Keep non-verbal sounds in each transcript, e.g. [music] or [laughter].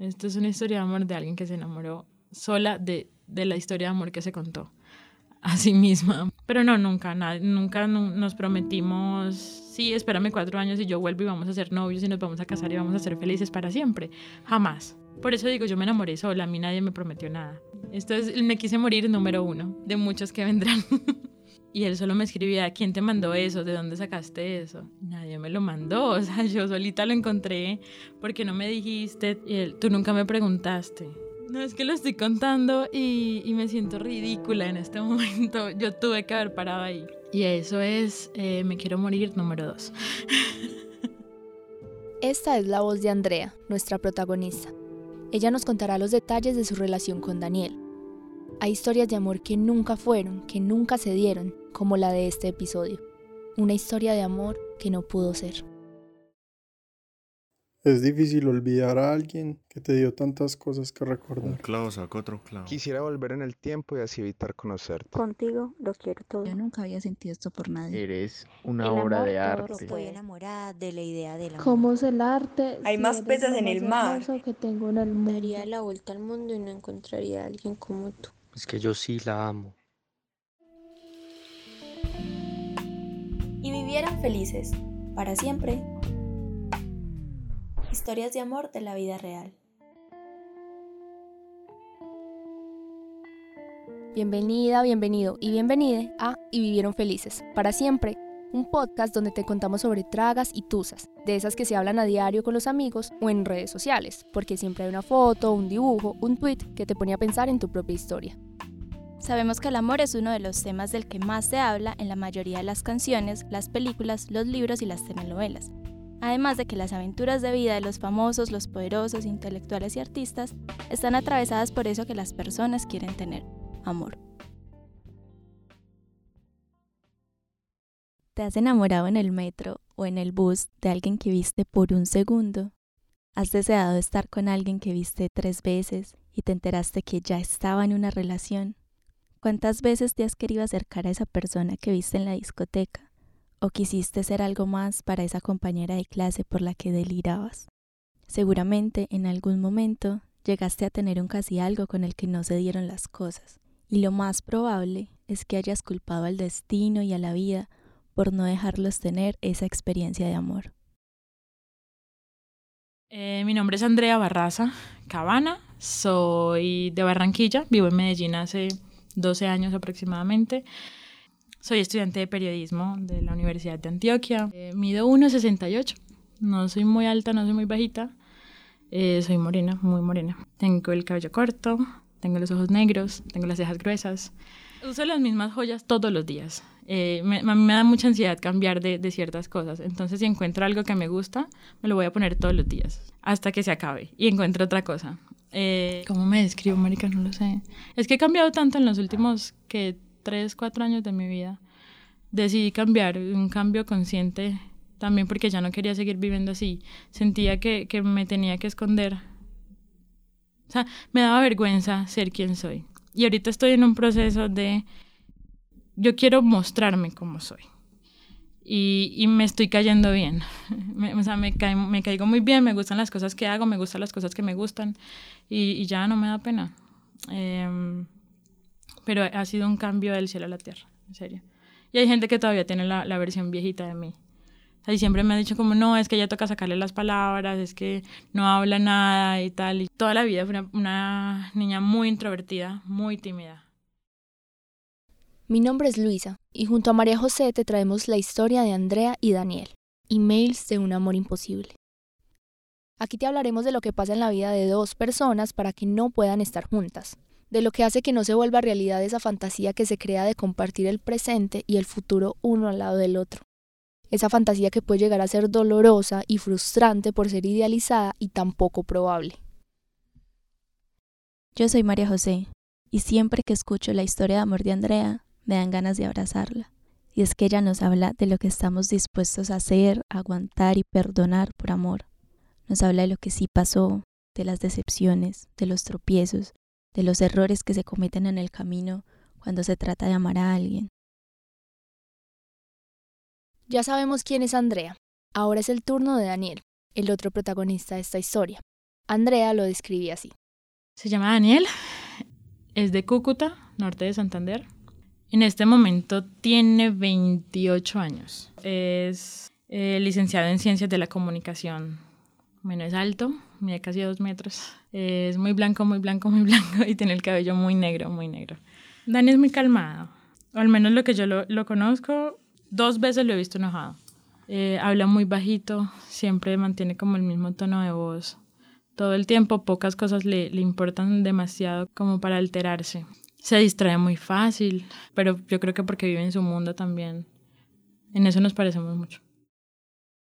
Esto es una historia de amor de alguien que se enamoró sola de, de la historia de amor que se contó a sí misma. Pero no, nunca, nunca nos prometimos, sí, espérame cuatro años y yo vuelvo y vamos a ser novios y nos vamos a casar y vamos a ser felices para siempre. Jamás. Por eso digo, yo me enamoré sola, a mí nadie me prometió nada. Esto es Me quise morir número uno, de muchos que vendrán. [laughs] y él solo me escribía, ¿quién te mandó eso? ¿De dónde sacaste eso? Nadie me lo mandó, [laughs] o sea, yo solita lo encontré, porque no me dijiste? Y él, tú nunca me preguntaste. No, es que lo estoy contando y, me siento ridícula en este [laughs] momento. Yo tuve que haber parado ahí. Y eso es eh, Me quiero morir número dos. [laughs] Esta es la voz de Andrea, nuestra protagonista. Ella nos contará los detalles de su relación con Daniel. Hay historias de amor que nunca fueron, que nunca se dieron, como la de este episodio. Una historia de amor que no pudo ser. Es difícil olvidar a alguien que te dio tantas cosas que recordar. Un clavo saca otro clavo. Quisiera volver en el tiempo y así evitar conocerte. Contigo lo quiero todo. Yo nunca había sentido esto por nadie. Eres una obra de arte. Estoy enamorada de la idea del amor. ¿Cómo es el arte? Hay más peces en el mar. que tengo en el mundo. Daría la vuelta al mundo y no encontraría a alguien como tú. Es que yo sí la amo. Vivieran felices, para siempre. Historias de amor de la vida real. Bienvenida, bienvenido y bienvenide a Y Vivieron Felices, para siempre, un podcast donde te contamos sobre tragas y tusas, de esas que se hablan a diario con los amigos o en redes sociales, porque siempre hay una foto, un dibujo, un tweet que te pone a pensar en tu propia historia. Sabemos que el amor es uno de los temas del que más se habla en la mayoría de las canciones, las películas, los libros y las telenovelas además de que las aventuras de vida de los famosos, los poderosos, intelectuales y artistas están atravesadas por eso que las personas quieren tener, amor. ¿Te has enamorado en el metro o en el bus de alguien que viste por un segundo? ¿Has deseado estar con alguien que viste tres veces y te enteraste que ya estaba en una relación? ¿Cuántas veces te has querido acercar a esa persona que viste en la discoteca? ¿O quisiste ser algo más para esa compañera de clase por la que delirabas? Seguramente en algún momento llegaste a tener un casi algo con el que no se dieron las cosas, y lo más probable es que hayas culpado al destino y a la vida por no dejarlos tener esa experiencia de amor. Eh, mi nombre es Andrea Barraza Cabana, soy de Barranquilla, vivo en Medellín hace 12 años aproximadamente. Soy estudiante de periodismo de la Universidad de Antioquia. Eh, mido 1,68. No soy muy alta, no soy muy bajita. Eh, soy morena, muy morena. Tengo el cabello corto, tengo los ojos negros, tengo las cejas gruesas. Uso las mismas joyas todos los días. Eh, me, a mí me da mucha ansiedad cambiar de, de, ciertas cosas. Entonces, si encuentro algo que me gusta, me lo voy a poner todos los días hasta que se acabe y encuentro otra cosa. Eh, ¿Cómo me describo, Mónica? No lo sé. Es que he cambiado tanto en los últimos que tres, cuatro años de mi vida, decidí cambiar, un cambio consciente también porque ya no quería seguir viviendo así. Sentía que, que me tenía que esconder. O sea, me daba vergüenza ser quien soy. Y ahorita estoy en un proceso de, yo quiero mostrarme como soy. Y, y me estoy cayendo bien. [laughs] Me, o sea, me, me, caigo muy bien, me gustan las cosas que hago, me gustan las cosas que me gustan y, ya no me da pena. Eh, pero ha sido un cambio del cielo a la tierra, en serio. Y hay gente que todavía tiene la, la versión viejita de mí. y siempre me ha dicho como, no, es que ya toca sacarle las palabras, es que no habla nada y tal. Y toda la vida fue una niña muy introvertida, muy tímida. Mi nombre es Luisa y junto a María José te traemos la historia de Andrea y Daniel, emails de un amor imposible. Aquí te hablaremos de lo que pasa en la vida de dos personas para que no puedan estar juntas, de lo que hace que no se vuelva realidad esa fantasía que se crea de compartir el presente y el futuro uno al lado del otro. Esa fantasía que puede llegar a ser dolorosa y frustrante por ser idealizada y tan poco probable. Yo soy María José, y siempre que escucho la historia de amor de Andrea, me dan ganas de abrazarla. Y es que ella nos habla de lo que estamos dispuestos a hacer, aguantar y perdonar por amor. Nos habla de lo que sí pasó, de las decepciones, de los tropiezos, de los errores que se cometen en el camino cuando se trata de amar a alguien. Ya sabemos quién es Andrea. Ahora es el turno de Daniel, el otro protagonista de esta historia. Andrea lo describía así. Se llama Daniel, es de Cúcuta, norte de Santander. En este momento tiene 28 años. Es eh, licenciado en Ciencias de la Comunicación. Bueno, es alto, mide casi dos metros. Es muy blanco, muy blanco, muy [laughs] blanco y tiene el cabello muy negro, muy negro. Dani es muy calmado, al menos lo que yo lo, conozco, dos veces lo he visto enojado. Eh, habla muy bajito, siempre mantiene como el mismo tono de voz todo el tiempo, pocas cosas le importan demasiado como para alterarse. Se distrae muy fácil, pero yo creo que porque vive en su mundo también. En eso nos parecemos mucho.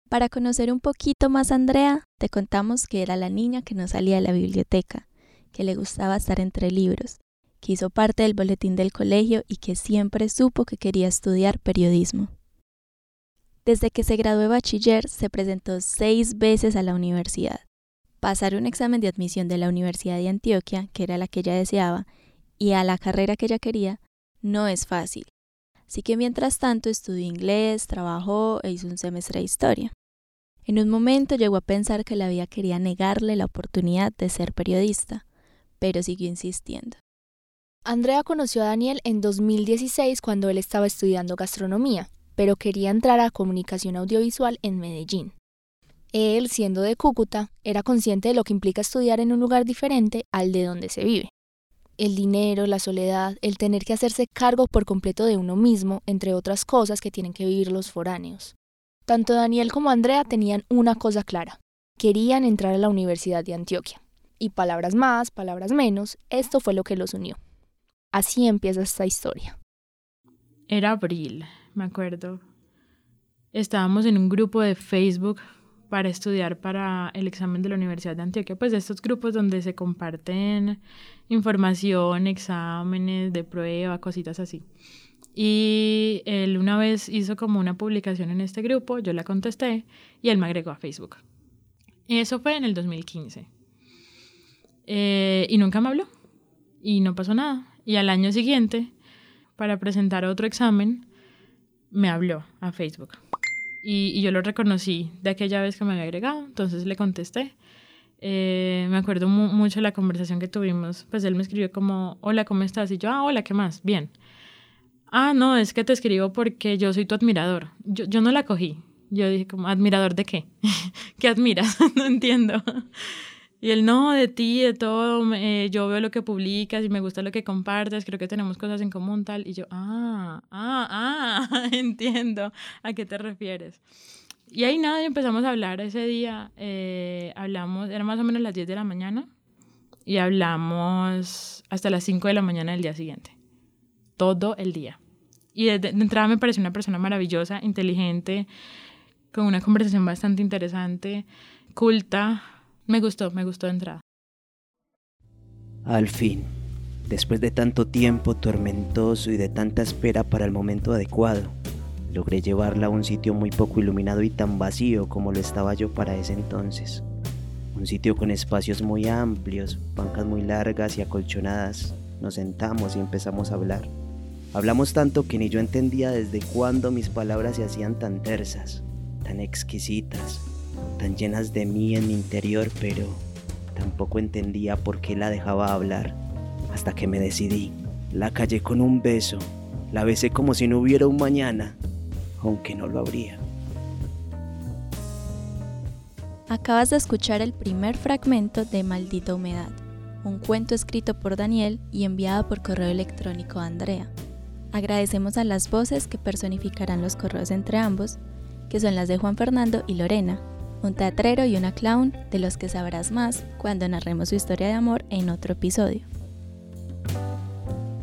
Para conocer un poquito más a Andrea, te contamos que era la niña que no salía de la biblioteca, que le gustaba estar entre libros, que hizo parte del boletín del colegio y que siempre supo que quería estudiar periodismo. Desde que se graduó de bachiller, se presentó seis veces a la universidad. Pasar un examen de admisión de la Universidad de Antioquia, que era la que ella deseaba, y a la carrera que ella quería, no es fácil. Así que mientras tanto estudió inglés, trabajó e hizo un semestre de historia. En un momento llegó a pensar que la vida quería negarle la oportunidad de ser periodista, pero siguió insistiendo. Andrea conoció a Daniel en 2016 cuando él estaba estudiando gastronomía, pero quería entrar a comunicación audiovisual en Medellín. Él, siendo de Cúcuta, era consciente de lo que implica estudiar en un lugar diferente al de donde se vive. El dinero, la soledad, el tener que hacerse cargo por completo de uno mismo, entre otras cosas que tienen que vivir los foráneos. Tanto Daniel como Andrea tenían una cosa clara. Querían entrar a la Universidad de Antioquia. Y palabras más, palabras menos, esto fue lo que los unió. Así empieza esta historia. Era abril, me acuerdo. Estábamos en un grupo de Facebook para estudiar para el examen de la Universidad de Antioquia, pues de estos grupos donde se comparten información, exámenes de prueba, cositas así. Y él una vez hizo como una publicación en este grupo, yo la contesté y él me agregó a Facebook. Eso fue en el 2015. Eh, y nunca me habló. Y no pasó nada. Y al año siguiente, para presentar otro examen, me habló a Facebook. Y, yo lo reconocí de aquella vez que me había agregado, entonces le contesté. Eh, me acuerdo mucho de la conversación que tuvimos, pues él me escribió como, hola, ¿cómo estás? Y yo, ah, hola, ¿qué más? Bien. Ah, no, es que te escribo porque yo soy tu admirador. Yo, yo no la cogí. Yo dije como, ¿admirador de qué? [laughs] ¿Qué admiras? [laughs] no entiendo. Y él, no, de ti, de todo, eh, yo veo lo que publicas y me gusta lo que compartes, creo que tenemos cosas en común, tal. Y yo, ah, ah, ah, [laughs] entiendo a qué te refieres. Y ahí nada, empezamos a hablar ese día, eh, hablamos, era más o menos las 10 de la mañana, y hablamos hasta las 5 de la mañana del día siguiente, todo el día. Y de, de entrada me pareció una persona maravillosa, inteligente, con una conversación bastante interesante, culta, me gustó, me gustó de. Al fin, después de tanto tiempo tormentoso y de tanta espera para el momento adecuado, logré llevarla a un sitio muy poco iluminado y tan vacío como lo estaba yo para ese entonces. Un sitio con espacios muy amplios, bancas muy largas y acolchonadas. Nos sentamos y empezamos a hablar. Hablamos tanto que ni yo entendía desde cuándo mis palabras se hacían tan tersas, tan exquisitas, tan llenas de mí en mi interior, pero tampoco entendía por qué la dejaba hablar, hasta que me decidí. La callé con un beso, la besé como si no hubiera un mañana, aunque no lo habría. Acabas de escuchar el primer fragmento de Maldita Humedad, un cuento escrito por Daniel y enviado por correo electrónico a Andrea. Agradecemos a las voces que personificarán los correos entre ambos, que son las de Juan Fernando y Lorena, un teatrero y una clown de los que sabrás más cuando narremos su historia de amor en otro episodio.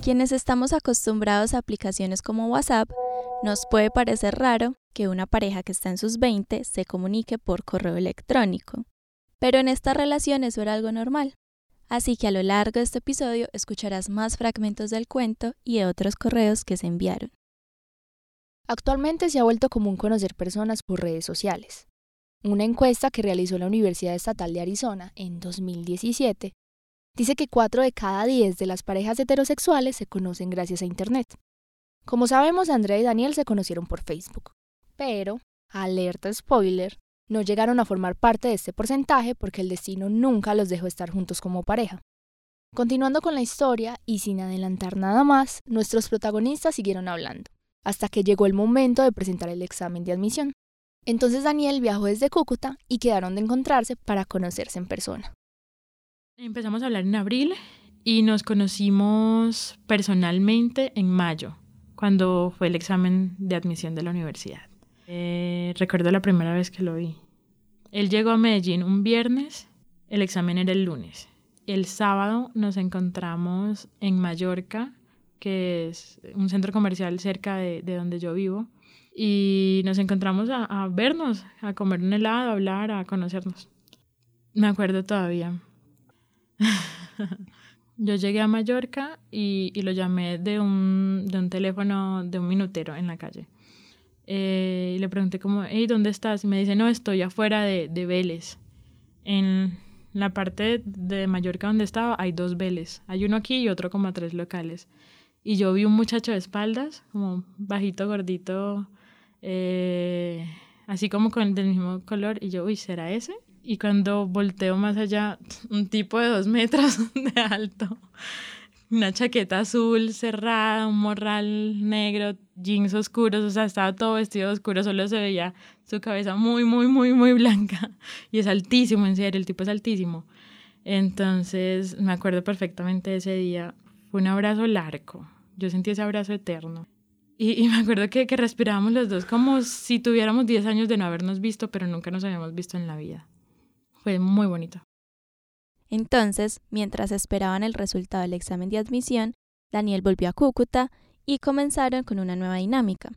Quienes estamos acostumbrados a aplicaciones como WhatsApp, nos puede parecer raro que una pareja que está en sus 20 se comunique por correo electrónico. Pero en esta relación eso era algo normal. Así que a lo largo de este episodio escucharás más fragmentos del cuento y de otros correos que se enviaron. Actualmente se ha vuelto común conocer personas por redes sociales. Una encuesta que realizó la Universidad Estatal de Arizona en 2017 dice que 4 de cada 10 de las parejas heterosexuales se conocen gracias a Internet. Como sabemos, Andrea y Daniel se conocieron por Facebook. Pero, alerta spoiler, no llegaron a formar parte de este porcentaje porque el destino nunca los dejó estar juntos como pareja. Continuando con la historia y sin adelantar nada más, nuestros protagonistas siguieron hablando, hasta que llegó el momento de presentar el examen de admisión. Entonces Daniel viajó desde Cúcuta y quedaron de encontrarse para conocerse en persona. Empezamos a hablar en abril y nos conocimos personalmente en mayo, cuando fue el examen de admisión de la universidad. Eh, recuerdo la primera vez que lo vi. Él llegó a Medellín un viernes, el examen era el lunes. El sábado nos encontramos en Mallorca, que es un centro comercial cerca de, donde yo vivo, y nos encontramos a, vernos, a comer un helado, a hablar, a conocernos. Me acuerdo todavía. [laughs] Yo llegué a Mallorca y, lo llamé de un, de un, teléfono de un minutero en la calle. Eh, y le pregunté como, hey, ¿dónde estás? Y me dice, no, estoy afuera de, de Vélez. En la parte de Mallorca donde estaba hay dos Vélez. Hay uno aquí y otro como a tres locales. Y yo vi un muchacho de espaldas, como bajito, gordito, eh, así como con el mismo color. Y yo, uy, ¿será ese? y cuando volteo más allá, [laughs] un tipo de dos metros [laughs] de alto, una chaqueta azul cerrada, un morral negro, jeans oscuros, o sea, estaba todo vestido oscuro, solo se veía su cabeza muy, muy, muy, muy blanca. [laughs] Y es altísimo, en serio, el tipo es altísimo. Entonces, me acuerdo perfectamente de ese día. Fue un abrazo largo. Yo sentí ese abrazo eterno. Y, me acuerdo que, que respirábamos los dos como si tuviéramos 10 años de no habernos visto, pero nunca nos habíamos visto en la vida. Fue muy bonito. Entonces, mientras esperaban el resultado del examen de admisión, Daniel volvió a Cúcuta y comenzaron con una nueva dinámica.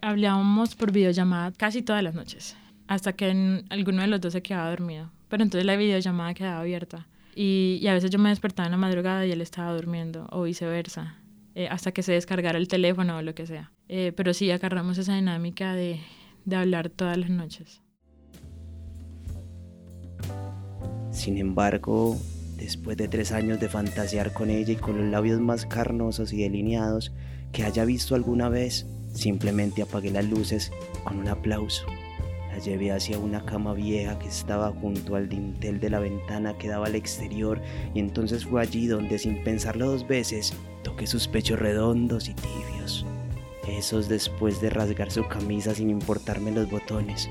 Hablábamos por videollamada casi todas las noches, hasta que alguno de los dos se quedaba dormido. Pero entonces la videollamada quedaba abierta. Y, a veces yo me despertaba en la madrugada y él estaba durmiendo, o viceversa, eh, hasta que se descargara el teléfono o lo que sea. Eh, pero sí agarramos esa dinámica de hablar todas las noches. Sin embargo, después de tres años de fantasear con ella y con los labios más carnosos y delineados que haya visto alguna vez, simplemente apagué las luces con un aplauso. Llevé hacia una cama vieja que estaba junto al dintel de la ventana que daba al exterior y entonces fue allí donde sin pensarlo dos veces toqué sus pechos redondos y tibios. Esos después de rasgar su camisa sin importarme los botones.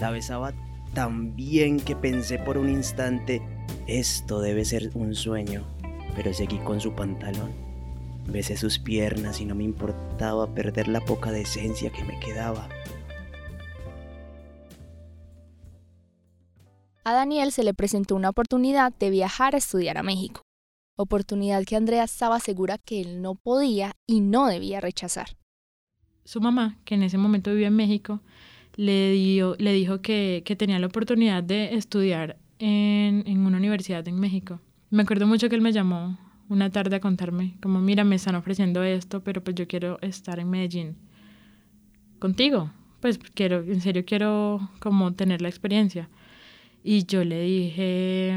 La besaba también que pensé por un instante, esto debe ser un sueño, pero seguí con su pantalón. Besé sus piernas y no me importaba perder la poca decencia que me quedaba. A Daniel se le presentó una oportunidad de viajar a estudiar a México, oportunidad que Andrea estaba segura que él no podía y no debía rechazar. Su mamá, que en ese momento vivía en México, le, dio, le dijo que, que, tenía la oportunidad de estudiar en, en, una universidad en México. Me acuerdo mucho que él me llamó una tarde a contarme, como, mira, me están ofreciendo esto, pero pues yo quiero estar en Medellín contigo. Pues quiero, en serio quiero como tener la experiencia. Y yo le dije,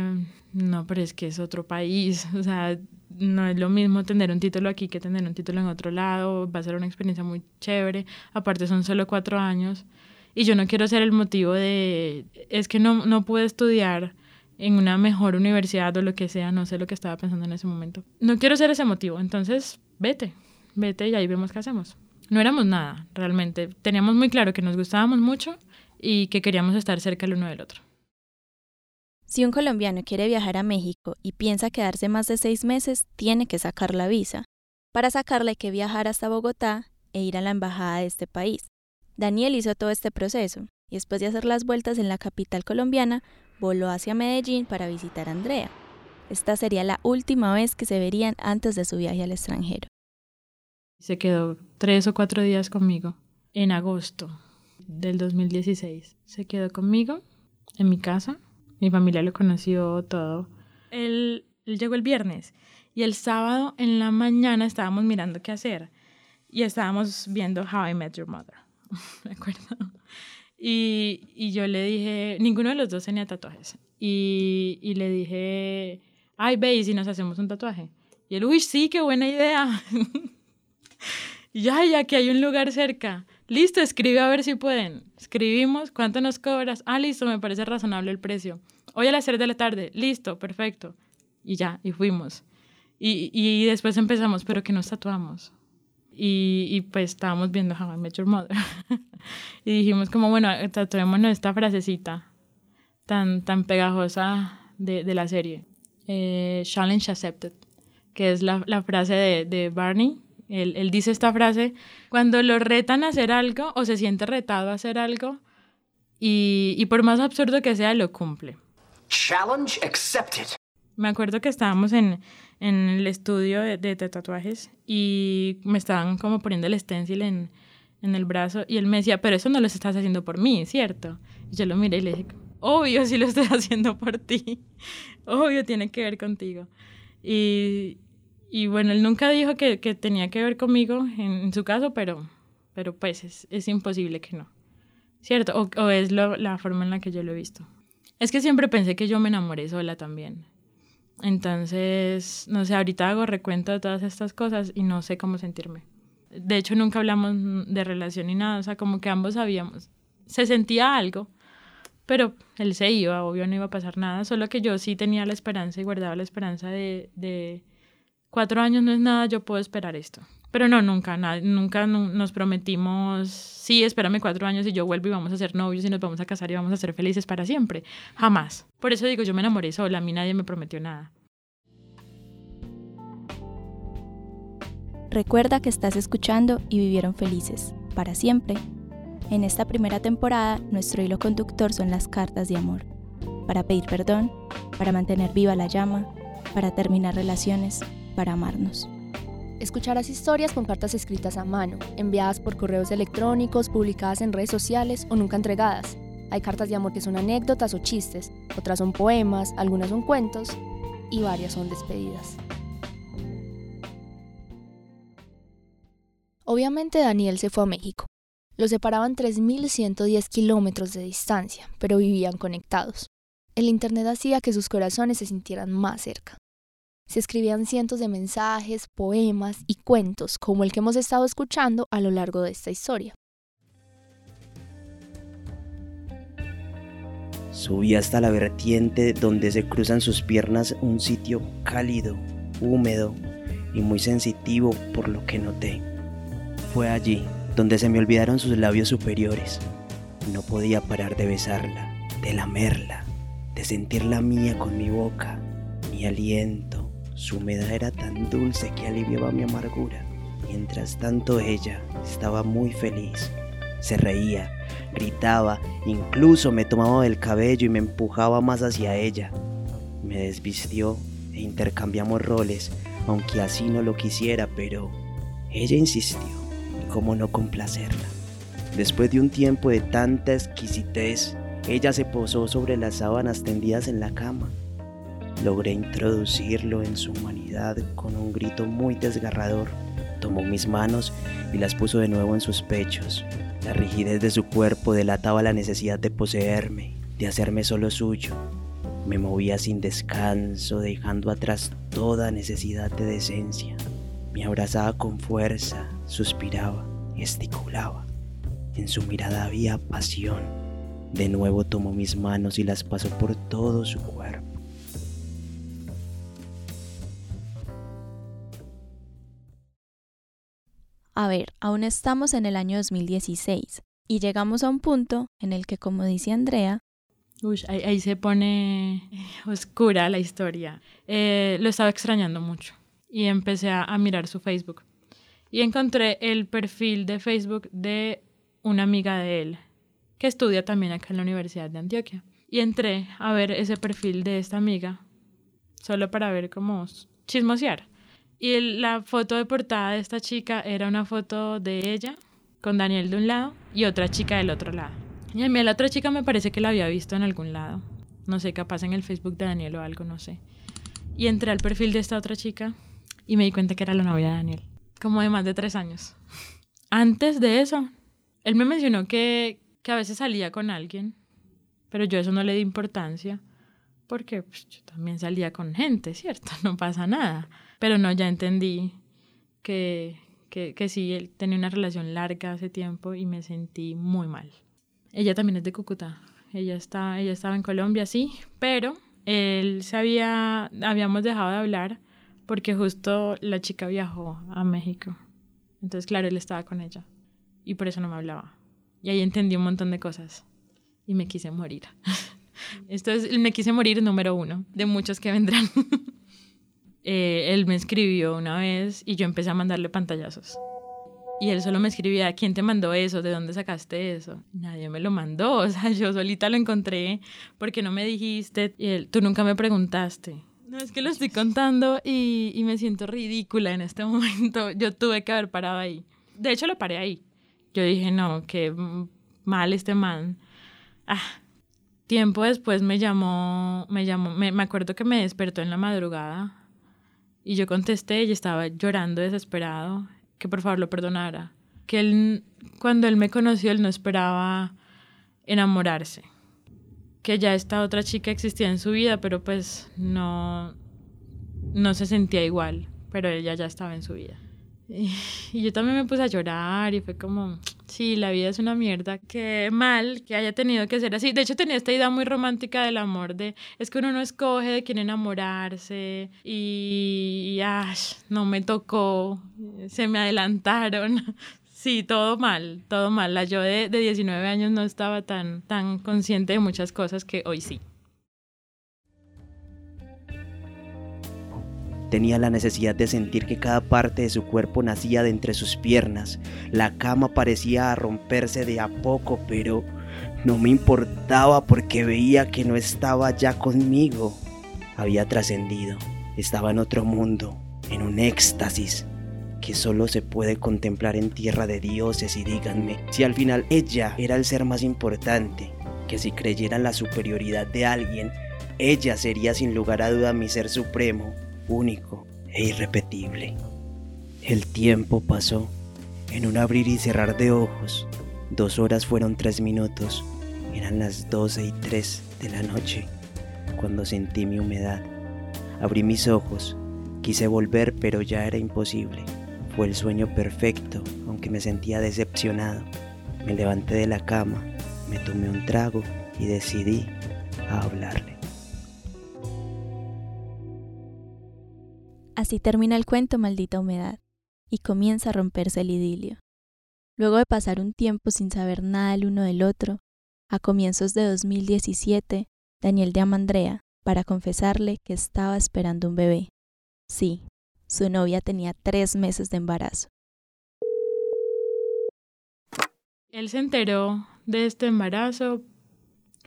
no, pero es que es otro país, [laughs] o sea, no es lo mismo tener un título aquí que tener un título en otro lado, va a ser una experiencia muy chévere, aparte son solo cuatro años. Y yo no quiero ser el motivo de, es que no, no pude estudiar en una mejor universidad o lo que sea, no sé lo que estaba pensando en ese momento. No quiero ser ese motivo, entonces vete, vete y ahí vemos qué hacemos. No éramos nada, realmente. Teníamos muy claro que nos gustábamos mucho y que queríamos estar cerca el uno del otro. Si un colombiano quiere viajar a México y piensa quedarse más de seis meses, tiene que sacar la visa. Para sacarla hay que viajar hasta Bogotá e ir a la embajada de este país. Daniel hizo todo este proceso y después de hacer las vueltas en la capital colombiana, voló hacia Medellín para visitar a Andrea. Esta sería la última vez que se verían antes de su viaje al extranjero. Se quedó tres o cuatro días conmigo en agosto del 2016. Se quedó conmigo en mi casa. Mi familia lo conoció todo. Él, él llegó el viernes y el sábado en la mañana estábamos mirando qué hacer y estábamos viendo How I Met Your Mother. [laughs] me acuerdo. Y, y, yo le dije, ninguno de los dos tenía tatuajes. Y, y le dije, ay, ve, ¿y si nos hacemos un tatuaje? Y él, uy, sí, qué buena idea. ya, ya que hay un lugar cerca. listo, escribe a ver si pueden. Escribimos, ¿cuánto nos cobras? Ah, listo, me parece razonable el precio. Hoy a las 3 de la tarde, listo, perfecto. Y ya, y fuimos. Y, y después empezamos, pero que nos tatuamos. Y, y, pues estábamos viendo How I Met Your Mother. [laughs] y dijimos como, bueno, tatuémonos esta frasecita tan, tan pegajosa de, de la serie. Eh, challenge accepted, que es la, la frase de, de Barney. Él, él, dice esta frase cuando lo retan a hacer algo o se siente retado a hacer algo y, y por más absurdo que sea, lo cumple. Challenge accepted. Me acuerdo que estábamos en, en el estudio de, de, tatuajes y me estaban como poniendo el stencil en, en el brazo y él me decía, pero eso no lo estás haciendo por mí, ¿cierto? Y yo lo miré y le dije, obvio sí lo estoy [laughs] haciendo por ti, obvio tiene que ver contigo. Y, y bueno, él nunca dijo que, que tenía que ver conmigo en, en, su caso, pero, pero pues es, es imposible que no, ¿cierto? O, o es lo, la forma en la que yo lo he visto. Es que siempre pensé que yo me enamoré sola también. Entonces, no sé, ahorita hago recuento de todas estas cosas y no sé cómo sentirme. De hecho, nunca hablamos de relación ni nada, o sea, como que ambos sabíamos. Se sentía algo, pero él se iba, obvio no iba a pasar nada, solo que yo sí tenía la esperanza y guardaba la esperanza de, de cuatro años no es nada, yo puedo esperar esto. Pero no, nunca, nada, nunca nos prometimos, sí, espérame cuatro años y yo vuelvo y vamos a ser novios y nos vamos a casar y vamos a ser felices para siempre. Jamás. Por eso digo, yo me enamoré sola, a mí nadie me prometió nada. Recuerda que estás escuchando y vivieron felices, para siempre. En esta primera temporada, nuestro hilo conductor son las cartas de amor. Para pedir perdón, para mantener viva la llama, para terminar relaciones, para amarnos. Escucharás historias con cartas escritas a mano, enviadas por correos electrónicos, publicadas en redes sociales o nunca entregadas. Hay cartas de amor que son anécdotas o chistes, otras son poemas, algunas son cuentos y varias son despedidas. Obviamente Daniel se fue a México. Los separaban 3.110 kilómetros de distancia, pero vivían conectados. El Internet hacía que sus corazones se sintieran más cerca. Se escribían cientos de mensajes, poemas y cuentos como el que hemos estado escuchando a lo largo de esta historia. Subí hasta la vertiente donde se cruzan sus piernas un sitio cálido, húmedo y muy sensitivo por lo que noté. Fue allí donde se me olvidaron sus labios superiores. No podía parar de besarla, de lamerla, de sentir la mía con mi boca, mi aliento su humedad era tan dulce que aliviaba mi amargura. Mientras tanto ella estaba muy feliz. Se reía, gritaba, incluso me tomaba del cabello y me empujaba más hacia ella. Me desvistió e intercambiamos roles, aunque así no lo quisiera, pero ella insistió. ¿Y cómo no complacerla? Después de un tiempo de tanta exquisitez, ella se posó sobre las sábanas tendidas en la cama Logré introducirlo en su humanidad con un grito muy desgarrador. Tomó mis manos y las puso de nuevo en sus pechos. La rigidez de su cuerpo delataba la necesidad de poseerme, de hacerme solo suyo. Me movía sin descanso, dejando atrás toda necesidad de decencia. Me abrazaba con fuerza, suspiraba, gesticulaba. En su mirada había pasión. De nuevo tomó mis manos y las pasó por todo su cuerpo. A ver, aún estamos en el año 2016 y llegamos a un punto en el que, como dice Andrea, Uy, ahí, se pone [laughs] oscura la historia. Eh, lo estaba extrañando mucho y empecé a, a mirar su Facebook y encontré el perfil de Facebook de una amiga de él que estudia también acá en la Universidad de Antioquia. Y entré a ver ese perfil de esta amiga solo para ver cómo chismosear. Y la foto de portada de esta chica era una foto de ella con Daniel de un lado y otra chica del otro lado. Y a mí la otra chica me parece que la había visto en algún lado. No sé, capaz en el Facebook de Daniel o algo, no sé. Y entré al perfil de esta otra chica y me di cuenta que era la novia de Daniel. Como de más de tres años. Antes de eso, él me mencionó que, que a veces salía con alguien, pero yo eso no le di importancia porque pues, yo también salía con gente, ¿cierto? [laughs] No pasa nada. Pero no, ya entendí que, que, que sí, él tenía una relación larga hace tiempo y me sentí muy mal. Ella también es de Cúcuta. Ella, está, ella estaba en Colombia, sí, pero él se había, habíamos dejado de hablar porque justo la chica viajó a México. Entonces, claro, él estaba con ella y por eso no me hablaba. Y ahí entendí un montón de cosas y me quise morir. [laughs] Esto es el me quise morir número uno de muchos que vendrán. [laughs] Eh, él me escribió una vez y yo empecé a mandarle pantallazos. Y él solo me escribía, ¿quién te mandó eso? ¿De dónde sacaste eso? Nadie me lo mandó, [laughs] o sea, yo solita lo encontré porque no me dijiste y él, tú nunca me preguntaste. No, es que lo estoy contando y, y me siento ridícula en este [laughs] momento. Yo tuve que haber parado ahí. De hecho, lo paré ahí. Yo dije, no, qué mal este man. Ah, tiempo después me llamó, me llamó, me, me acuerdo que me despertó en la madrugada y yo contesté y estaba llorando desesperado, que por favor lo perdonara. Que él, cuando él me conoció, él no esperaba enamorarse. Que ya esta otra chica existía en su vida, pero pues no, no se sentía igual, pero ella ya estaba en su vida. [laughs] Y, yo también me puse a llorar y fue como, sí, la vida es una mierda, qué mal que haya tenido que ser así. De hecho, tenía esta idea muy romántica del amor, de es que uno no escoge de quién enamorarse y, no me tocó, se me adelantaron. [laughs] Sí, todo mal, todo mal. La yo de, de 19 años no estaba tan, tan consciente de muchas cosas que hoy sí. Tenía la necesidad de sentir que cada parte de su cuerpo nacía de entre sus piernas. La cama parecía romperse de a poco, pero no me importaba porque veía que no estaba ya conmigo. Había trascendido, estaba en otro mundo, en un éxtasis que solo se puede contemplar en tierra de dioses y díganme si al final ella era el ser más importante, que si creyera la superioridad de alguien, ella sería sin lugar a duda mi ser supremo único e irrepetible. El tiempo pasó. En un abrir y cerrar de ojos, dos horas fueron tres minutos. Eran las doce y tres de la noche cuando sentí mi humedad. Abrí mis ojos, quise volver pero ya era imposible. Fue el sueño perfecto, aunque me sentía decepcionado. Me levanté de la cama, me tomé un trago y decidí a hablarle. Así termina el cuento Maldita Humedad, y comienza a romperse el idilio. Luego de pasar un tiempo sin saber nada el uno del otro, a comienzos de 2017, Daniel de Amandrea para confesarle que estaba esperando un bebé. Sí, su novia tenía tres meses de embarazo. Él se enteró de este embarazo,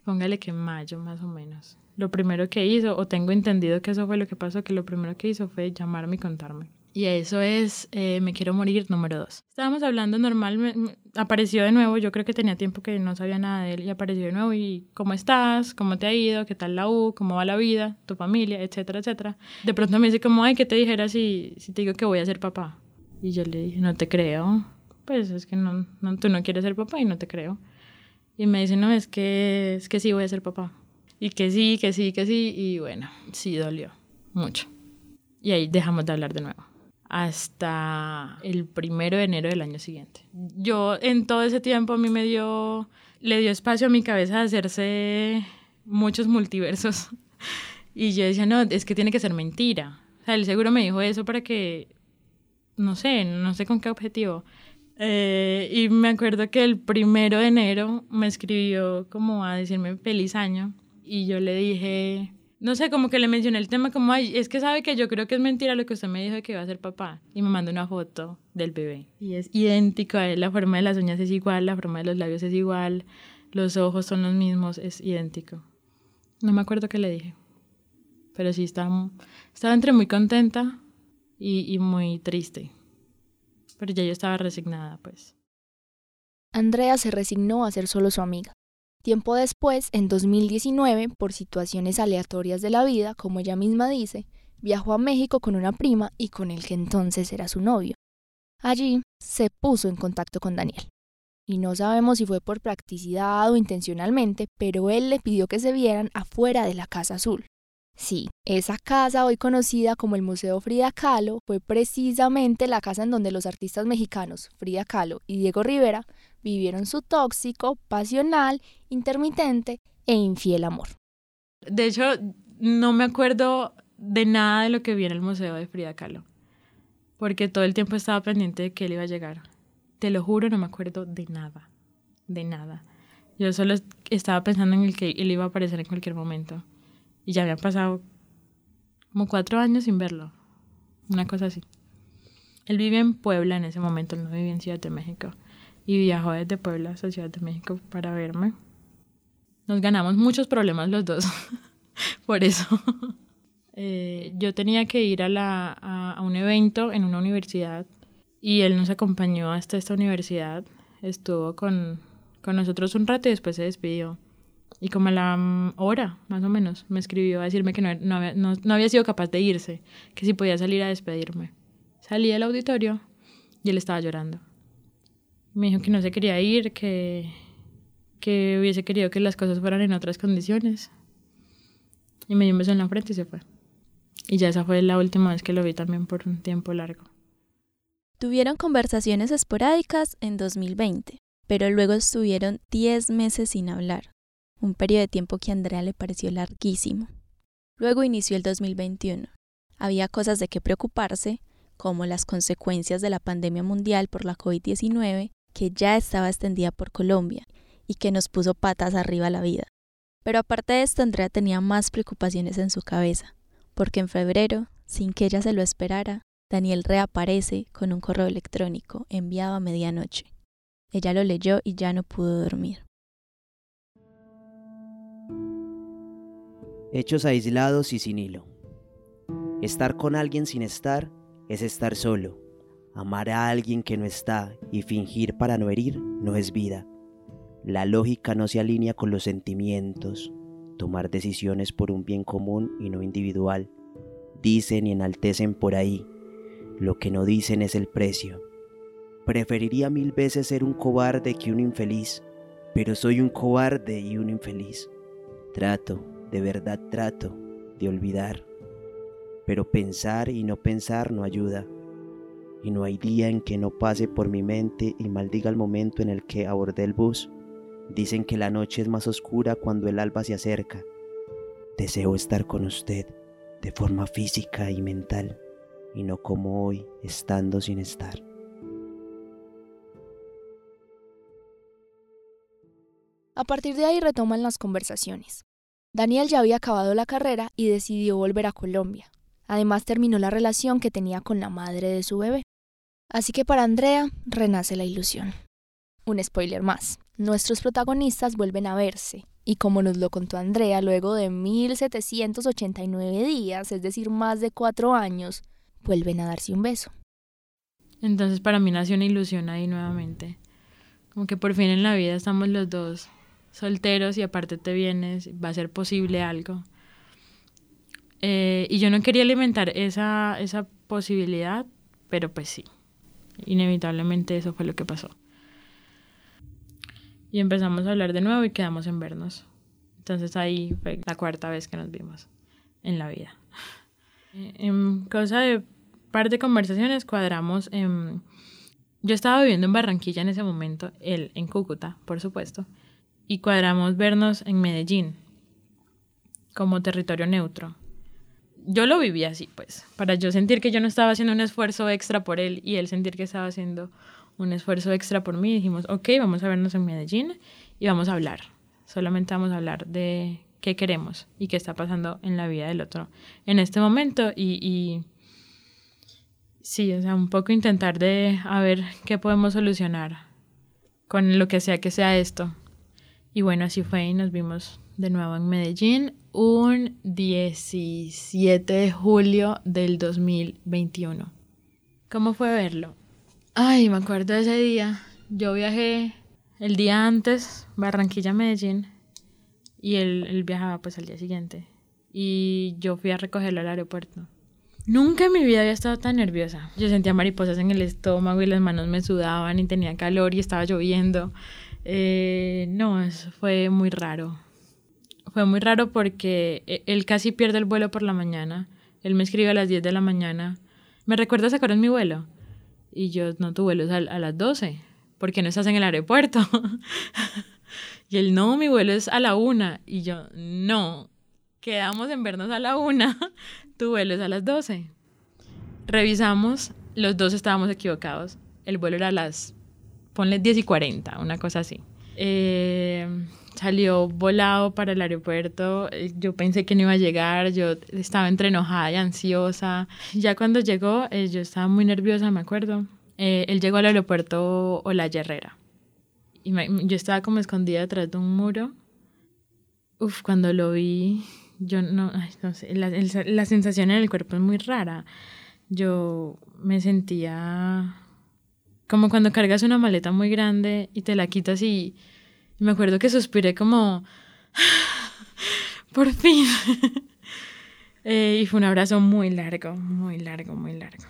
póngale que en mayo más o menos lo primero que hizo, o tengo entendido que eso fue lo que pasó, que lo primero que hizo fue llamarme y contarme. Y eso es eh, Me quiero morir número dos. Estábamos hablando normal, apareció de nuevo, yo creo que tenía tiempo que no sabía nada de él y apareció de nuevo y ¿cómo estás? ¿Cómo te ha ido? ¿Qué tal la U? ¿Cómo va la vida? ¿Tu familia? Etcétera, etcétera. De pronto me dice como, ay, ¿qué te dijera si, si te digo que voy a ser papá? Y yo le dije, no te creo. Pues es que no, tú no quieres ser papá y no te creo. Y me dice, no, es que, es que sí voy a ser papá. Y que sí, que sí, que sí. Y bueno, sí dolió mucho. Y ahí dejamos de hablar de nuevo. Hasta el primero de enero del año siguiente. Yo en todo ese tiempo a mí me dio, le dio espacio a mi cabeza de hacerse muchos multiversos. [laughs] Y yo decía, no, es que tiene que ser mentira. O sea, él seguro me dijo eso para que, no sé, no sé con qué objetivo. Eh, y me acuerdo que el primero de enero me escribió como a decirme feliz año y yo le dije, no sé, como que le mencioné el tema como, ay, es que sabe que yo creo que es mentira lo que usted me dijo de que iba a ser papá. Y me mandó una foto del bebé. Y es idéntico a él, la forma de las uñas es igual, la forma de los labios es igual, los ojos son los mismos, es idéntico. No me acuerdo qué le dije. Pero sí estaba, estaba entre muy contenta y, y muy triste. Pero ya yo estaba resignada, pues. Andrea se resignó a ser solo su amiga. Tiempo después, en 2019, por situaciones aleatorias de la vida, como ella misma dice, viajó a México con una prima y con el que entonces era su novio. Allí se puso en contacto con Daniel. Y no sabemos si fue por practicidad o intencionalmente, pero él le pidió que se vieran afuera de la Casa Azul. Sí, esa casa, hoy conocida como el Museo Frida Kahlo, fue precisamente la casa en donde los artistas mexicanos Frida Kahlo y Diego Rivera vivieron su tóxico, pasional, intermitente e infiel amor. De hecho, no me acuerdo de nada de lo que vi en el Museo de Frida Kahlo, porque todo el tiempo estaba pendiente de que él iba a llegar. Te lo juro, no me acuerdo de nada, de nada. Yo solo estaba pensando en el que él iba a aparecer en cualquier momento. Y ya habían pasado como cuatro años sin verlo. Una cosa así. Él vive en Puebla en ese momento, él no vivía en Ciudad de México. Y viajó desde Puebla a Ciudad de México para verme. Nos ganamos muchos problemas los dos. [laughs] Por eso. Eh, yo tenía que ir a, la, a, un evento en una universidad y él nos acompañó hasta esta universidad. Estuvo con, con nosotros un rato y después se despidió. Y como a la mm, hora, más o menos, me escribió a decirme que no, no, había, no, había sido capaz de irse, que si podía salir a despedirme. Salí del auditorio y él estaba llorando. Me dijo que no se quería ir, que, que hubiese querido que las cosas fueran en otras condiciones. Y me dio un beso en la frente y se fue. Y ya esa fue la última vez que lo vi también por un tiempo largo. Tuvieron conversaciones esporádicas en 2020, pero luego estuvieron 10 meses sin hablar un periodo de tiempo que a Andrea le pareció larguísimo. Luego inició el 2021. Había cosas de qué preocuparse, como las consecuencias de la pandemia mundial por la COVID-19, que ya estaba extendida por Colombia y que nos puso patas arriba la vida. Pero aparte de esto, Andrea tenía más preocupaciones en su cabeza, porque en febrero, sin que ella se lo esperara, Daniel reaparece con un correo electrónico enviado a medianoche. Ella lo leyó y ya no pudo dormir. hechos aislados y sin hilo. Estar con alguien sin estar es estar solo. Amar a alguien que no está y fingir para no herir no es vida. La lógica no se alinea con los sentimientos. Tomar decisiones por un bien común y no individual. Dicen y enaltecen por ahí. Lo que no dicen es el precio. Preferiría mil veces ser un cobarde que un infeliz, pero soy un cobarde y un infeliz. Trato, de verdad trato de olvidar, pero pensar y no pensar no ayuda, y no hay día en que no pase por mi mente y maldiga el momento en el que abordé el bus. Dicen que la noche es más oscura cuando el alba se acerca. Deseo estar con usted de forma física y mental, y no como hoy, estando sin estar. A partir de ahí retoman las conversaciones. Daniel ya había acabado la carrera y decidió volver a Colombia. Además terminó la relación que tenía con la madre de su bebé. Así que para Andrea renace la ilusión. Un spoiler más. Nuestros protagonistas vuelven a verse, y como nos lo contó Andrea, luego de 1789 días, es decir, más de cuatro años, vuelven a darse un beso. Entonces para mí nació una ilusión ahí nuevamente. Como que por fin en la vida estamos los dos solteros y aparte te vienes, va a ser posible algo. Eh, y yo no quería alimentar esa, esa posibilidad, pero pues sí, inevitablemente eso fue lo que pasó. Y empezamos a hablar de nuevo y quedamos en vernos. Entonces ahí fue la cuarta vez que nos vimos en la vida. [laughs] En cosa de par de conversaciones cuadramos en... Yo estaba viviendo en Barranquilla en ese momento, él en Cúcuta, por supuesto y cuadramos vernos en Medellín como territorio neutro. Yo lo viví así, pues, para yo sentir que yo no estaba haciendo un esfuerzo extra por él y él sentir que estaba haciendo un esfuerzo extra por mí. Dijimos, ok, vamos a vernos en Medellín y vamos a hablar. Solamente vamos a hablar de qué queremos y qué está pasando en la vida del otro en este momento y, y sí, o sea, un poco intentar de a ver qué podemos solucionar con lo que sea que sea esto. Y bueno, así fue y nos vimos de nuevo en Medellín un 17 de julio del 2021. ¿Cómo fue verlo? Ay, me acuerdo de ese día. Yo viajé el día antes, Barranquilla, Medellín, y él, él viajaba pues al día siguiente. Y yo fui a recogerlo al aeropuerto. Nunca en mi vida había estado tan nerviosa. Yo sentía mariposas en el estómago y las manos me sudaban y tenía calor y estaba lloviendo. Eh, no, eso fue muy raro. Fue muy raro porque e, él casi pierde el vuelo por la mañana. Él me escribe a las 10 de la mañana. ¿Me recuerda sacar en mi vuelo? Y yo, no, tu vuelo es a, las 12. ¿Por qué no estás en el aeropuerto? [laughs] y él, no, mi vuelo es a la 1. Y yo, no, quedamos en vernos a la 1. [laughs] tu vuelo es a las 12. Revisamos, los dos estábamos equivocados. El vuelo era a las, ponle 10 y 40, una cosa así. Eh, salió volado para el aeropuerto. Eh, yo pensé que no iba a llegar, yo estaba entre enojada y ansiosa. Ya cuando llegó, eh, yo estaba muy nerviosa, me acuerdo. Eh, él llegó al aeropuerto o la Herrera. Y yo estaba como escondida detrás de un muro. Uf, cuando lo vi, yo no, no sé, la, la sensación en el cuerpo es muy rara. Yo me sentía como cuando cargas una maleta muy grande y te la quitas y me acuerdo que suspiré como, [laughs] por fin. [laughs] Eh, y fue un abrazo muy largo, muy largo, muy largo.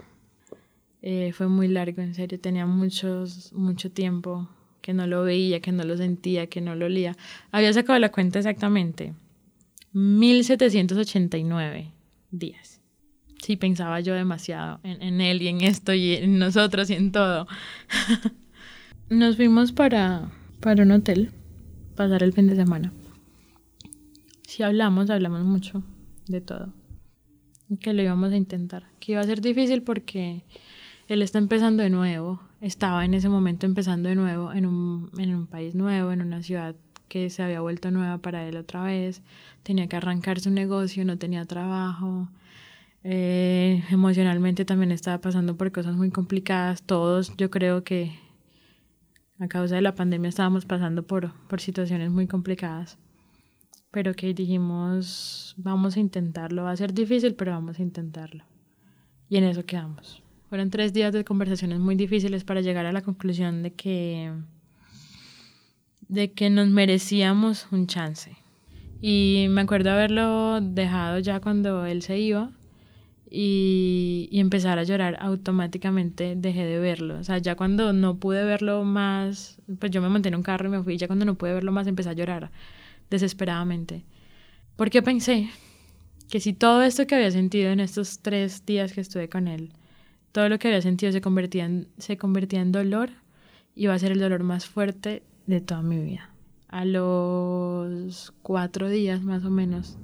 Eh, fue muy largo, en serio. Tenía muchos, mucho tiempo que no lo veía, que no lo sentía, que no lo olía. Había sacado la cuenta exactamente. 1789 días. Sí, pensaba yo demasiado en, en él y en esto y en nosotros y en todo. [laughs] Nos fuimos para, para un hotel pasar el fin de semana. Si hablamos, hablamos mucho de todo. Que lo íbamos a intentar. Que iba a ser difícil porque él está empezando de nuevo. Estaba en ese momento empezando de nuevo en un, en un país nuevo, en una ciudad que se había vuelto nueva para él otra vez. Tenía que arrancar su negocio, no tenía trabajo. Eh, emocionalmente también estaba pasando por cosas muy complicadas. Todos, yo creo que a causa de la pandemia estábamos pasando por, por situaciones muy complicadas, pero que dijimos, vamos a intentarlo, va a ser difícil, pero vamos a intentarlo. Y en eso quedamos. Fueron tres días de conversaciones muy difíciles para llegar a la conclusión de que, de que nos merecíamos un chance. Y me acuerdo haberlo dejado ya cuando él se iba y, empezar a llorar, automáticamente dejé de verlo. O sea, ya cuando no pude verlo más, pues yo me monté en un carro y me fui, ya cuando no pude verlo más empecé a llorar desesperadamente. Porque pensé que si todo esto que había sentido en estos tres días que estuve con él, todo lo que había sentido se convertía se convertía en dolor, iba a ser el dolor más fuerte de toda mi vida. A los cuatro días más o menos,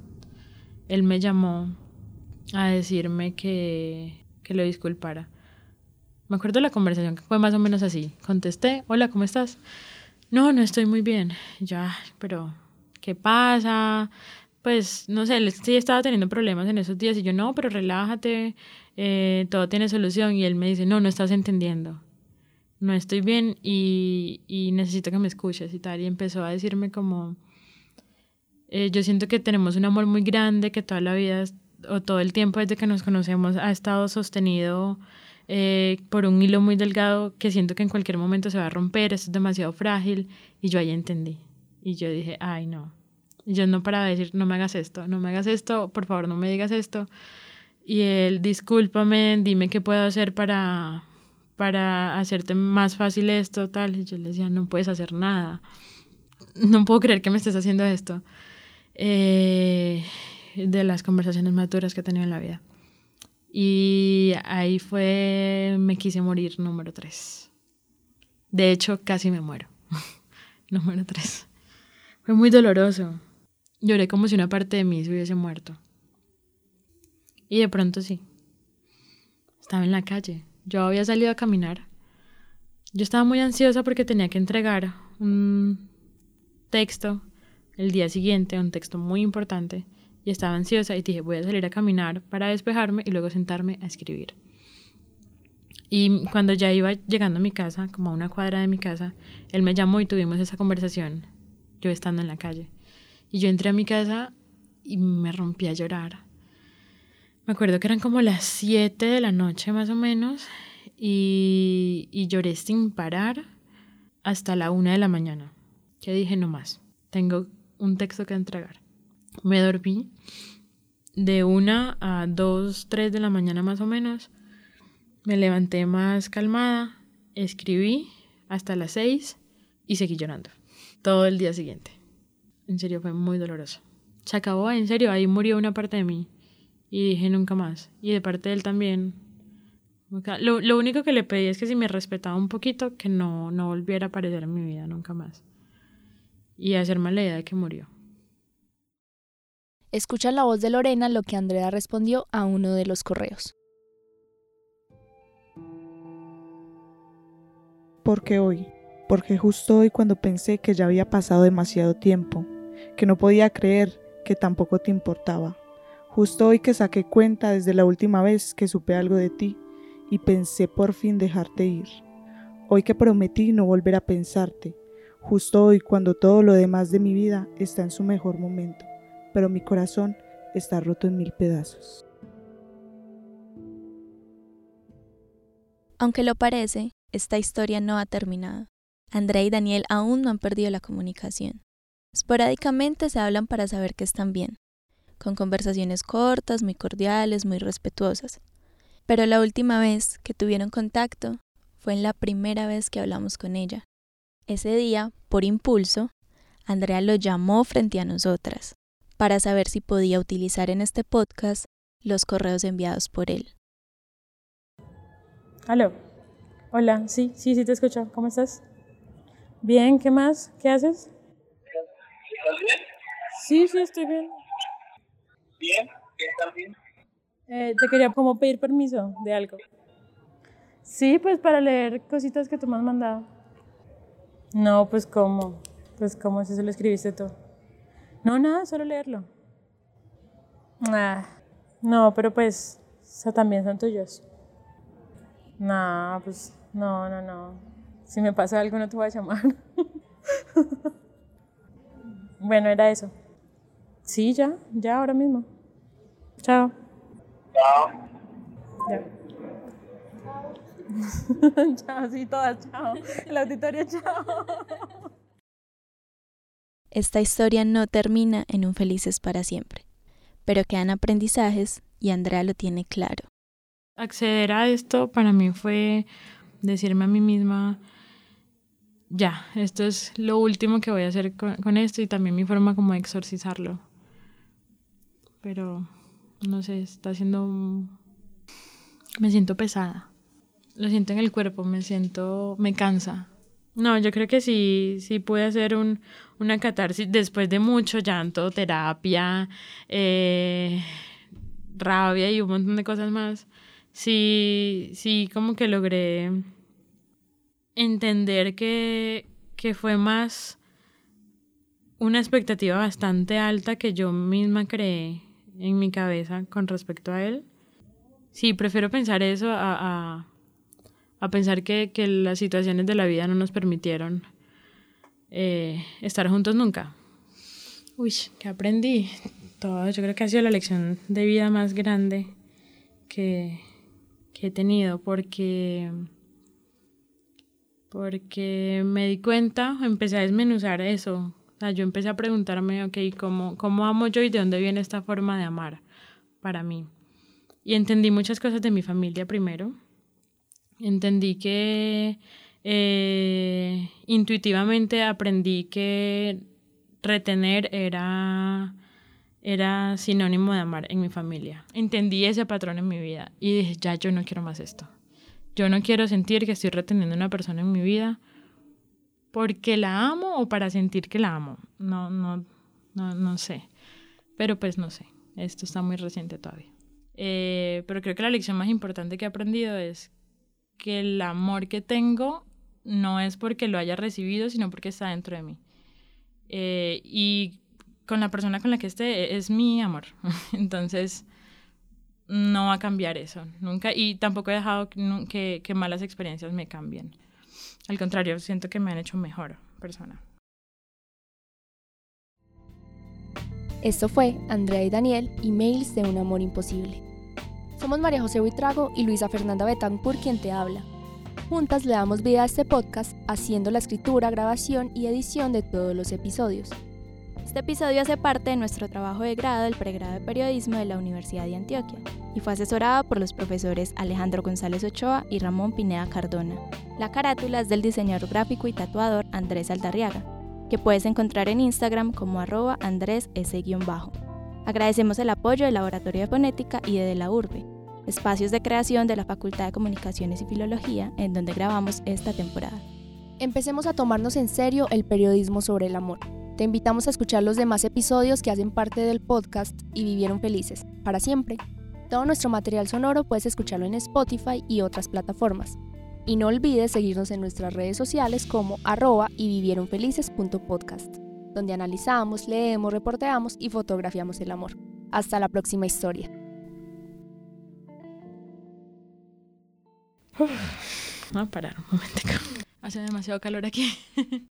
él me llamó a decirme que, que lo disculpara. Me acuerdo de la conversación que fue más o menos así. Contesté, hola, ¿cómo estás? No, no estoy muy bien. Ya, pero ¿qué pasa? Pues no sé, él sí estaba teniendo problemas en esos días y yo no, pero relájate, eh, todo tiene solución. Y él me dice, no, no estás entendiendo. No estoy bien y, y necesito que me escuches y tal. Y empezó a decirme como, eh, yo siento que tenemos un amor muy grande, que toda la vida o todo el tiempo desde que nos conocemos ha estado sostenido eh, por un hilo muy delgado que siento que en cualquier momento se va a romper, esto es demasiado frágil y yo ahí entendí. Y yo dije, ay no. Yo no para decir, no me hagas esto, no me hagas esto, por favor no me digas esto. Y él, discúlpame, dime qué puedo hacer para, para hacerte más fácil esto, tal. Y yo le decía, no puedes hacer nada. No puedo creer que me estés haciendo esto. Eh, de las conversaciones maturas que he tenido en la vida. Y ahí fue, me quise morir número tres. De hecho, casi me muero. [laughs] número tres. Fue muy doloroso. Lloré como si una parte de mí se hubiese muerto. Y de pronto sí. Estaba en la calle. Yo había salido a caminar. Yo estaba muy ansiosa porque tenía que entregar un texto el día siguiente, un texto muy importante y estaba ansiosa y dije voy a salir a caminar para despejarme y luego sentarme a escribir. Y cuando ya iba llegando a mi casa, como a una cuadra de mi casa, él me llamó y tuvimos esa conversación, yo estando en la calle. Y yo entré a mi casa y me rompí a llorar. Me acuerdo que eran como las 7 de la noche más o menos y, y lloré sin parar hasta la 1 de la mañana. Que dije, no más, tengo un texto que entregar. Me dormí de una a dos, tres de la mañana más o menos. Me levanté más calmada, escribí hasta las seis y seguí llorando todo el día siguiente. En serio, fue muy doloroso. se acabó, en serio, ahí murió una parte de mí. Y dije nunca más. Y de parte de él también. Lo, único que le pedí es que si me respetaba un poquito, que no, no volviera a aparecer en mi vida nunca más. Y hacerme la idea de que murió. Escucha la voz de Lorena lo que Andrea respondió a uno de los correos. Porque hoy, porque justo hoy cuando pensé que ya había pasado demasiado tiempo, que no podía creer que tampoco te importaba, justo hoy que saqué cuenta desde la última vez que supe algo de ti y pensé por fin dejarte ir, hoy que prometí no volver a pensarte, justo hoy cuando todo lo demás de mi vida está en su mejor momento, pero mi corazón está roto en mil pedazos. Aunque lo parece, esta historia no ha terminado. Andrea y Daniel aún no han perdido la comunicación. Esporádicamente se hablan para saber que están bien, con conversaciones cortas, muy cordiales, muy respetuosas. Pero la última vez que tuvieron contacto fue en la primera vez que hablamos con ella. Ese día, por impulso, Andrea lo llamó frente a nosotras para saber si podía utilizar en este podcast los correos enviados por él. Aló. Hola, sí, sí, sí te escucho. ¿Cómo estás? Bien, ¿qué más? ¿Qué haces? ¿Estás bien? Sí, sí, estoy bien. ¿Bien? ¿Qué estás bien? Eh, te quería como pedir permiso de algo. Sí, pues para leer cositas que tú me has mandado. No, pues cómo. Pues cómo si se lo escribiste tú. No, nada, solo leerlo. Ah, no, pero pues, o también son tuyos. No, pues no, no, no. Si me pasa algo no te voy a llamar. [laughs] bueno, era eso. Sí, ya, ya, ahora mismo. Chao. Chao. Ya. [laughs] chao, sí, todas, chao. El auditorio, chao. [laughs] Esta historia no termina en un felices para siempre, pero quedan aprendizajes y Andrea lo tiene claro. Acceder a esto para mí fue decirme a mí misma, ya, esto es lo último que voy a hacer con, esto y también mi forma como de exorcizarlo. Pero, no sé, está siendo... Me siento pesada. Lo siento en el cuerpo, me siento... me cansa. No, yo creo que sí, sí pude hacer un, una catarsis después de mucho llanto, terapia, eh, rabia y un montón de cosas más sí, sí, como que logré entender que, que fue más una expectativa bastante alta que yo misma creé en mi cabeza con respecto a él. Sí, prefiero pensar eso a, a, pensar que, que, las situaciones de la vida no nos permitieron eh, estar juntos nunca. Uy, ¿qué aprendí? Todo, yo creo que ha sido la lección de vida más grande que, que he tenido porque porque me di cuenta, empecé a desmenuzar eso. O sea, yo empecé a preguntarme, ok, ¿cómo, ¿cómo amo yo y de dónde viene esta forma de amar para mí? Y entendí muchas cosas de mi familia primero. Entendí que eh, intuitivamente aprendí que retener era era sinónimo de amar en mi familia. Entendí ese patrón en mi vida y dije, ya yo no quiero más esto. Yo no quiero sentir que estoy reteniendo a una persona en mi vida porque la amo o para sentir que la amo. No, no, no, no sé. Pero pues no sé. Esto está muy reciente todavía. Eh, pero creo que la lección más importante que he aprendido es que el amor que tengo no es porque lo haya recibido, sino porque está dentro de mí. Eh, y con la persona con la que esté es mi amor. [laughs] Entonces, no va a cambiar eso, nunca. Y tampoco he dejado que, que malas experiencias me cambien. Al contrario, siento que me han hecho mejor persona. Esto fue Andrea y Daniel, emails de un amor imposible. Somos María José Buitrago y Luisa Fernanda Betancourt quien te habla. Juntas le damos vida a este podcast haciendo la escritura, grabación y edición de todos los episodios. Este episodio hace parte de nuestro trabajo de grado del pregrado de periodismo de la Universidad de Antioquia y fue asesorado por los profesores Alejandro González Ochoa y Ramón Pineda Cardona. La carátula es del diseñador gráfico y tatuador Andrés Aldarriaga, que puedes encontrar en Instagram como arroba andrés bajo Agradecemos el apoyo del Laboratorio de Fonética y de, de la Urbe, espacios de creación de la Facultad de Comunicaciones y Filología, en donde grabamos esta temporada. Empecemos a tomarnos en serio el periodismo sobre el amor. Te invitamos a escuchar los demás episodios que hacen parte del podcast y vivieron felices, para siempre. Todo nuestro material sonoro puedes escucharlo en Spotify y otras plataformas. Y no olvides seguirnos en nuestras redes sociales como arroba y donde analizamos, leemos, reporteamos y fotografiamos el amor. Hasta la próxima historia. Vamos a parar un momento. Hace demasiado calor aquí. [laughs]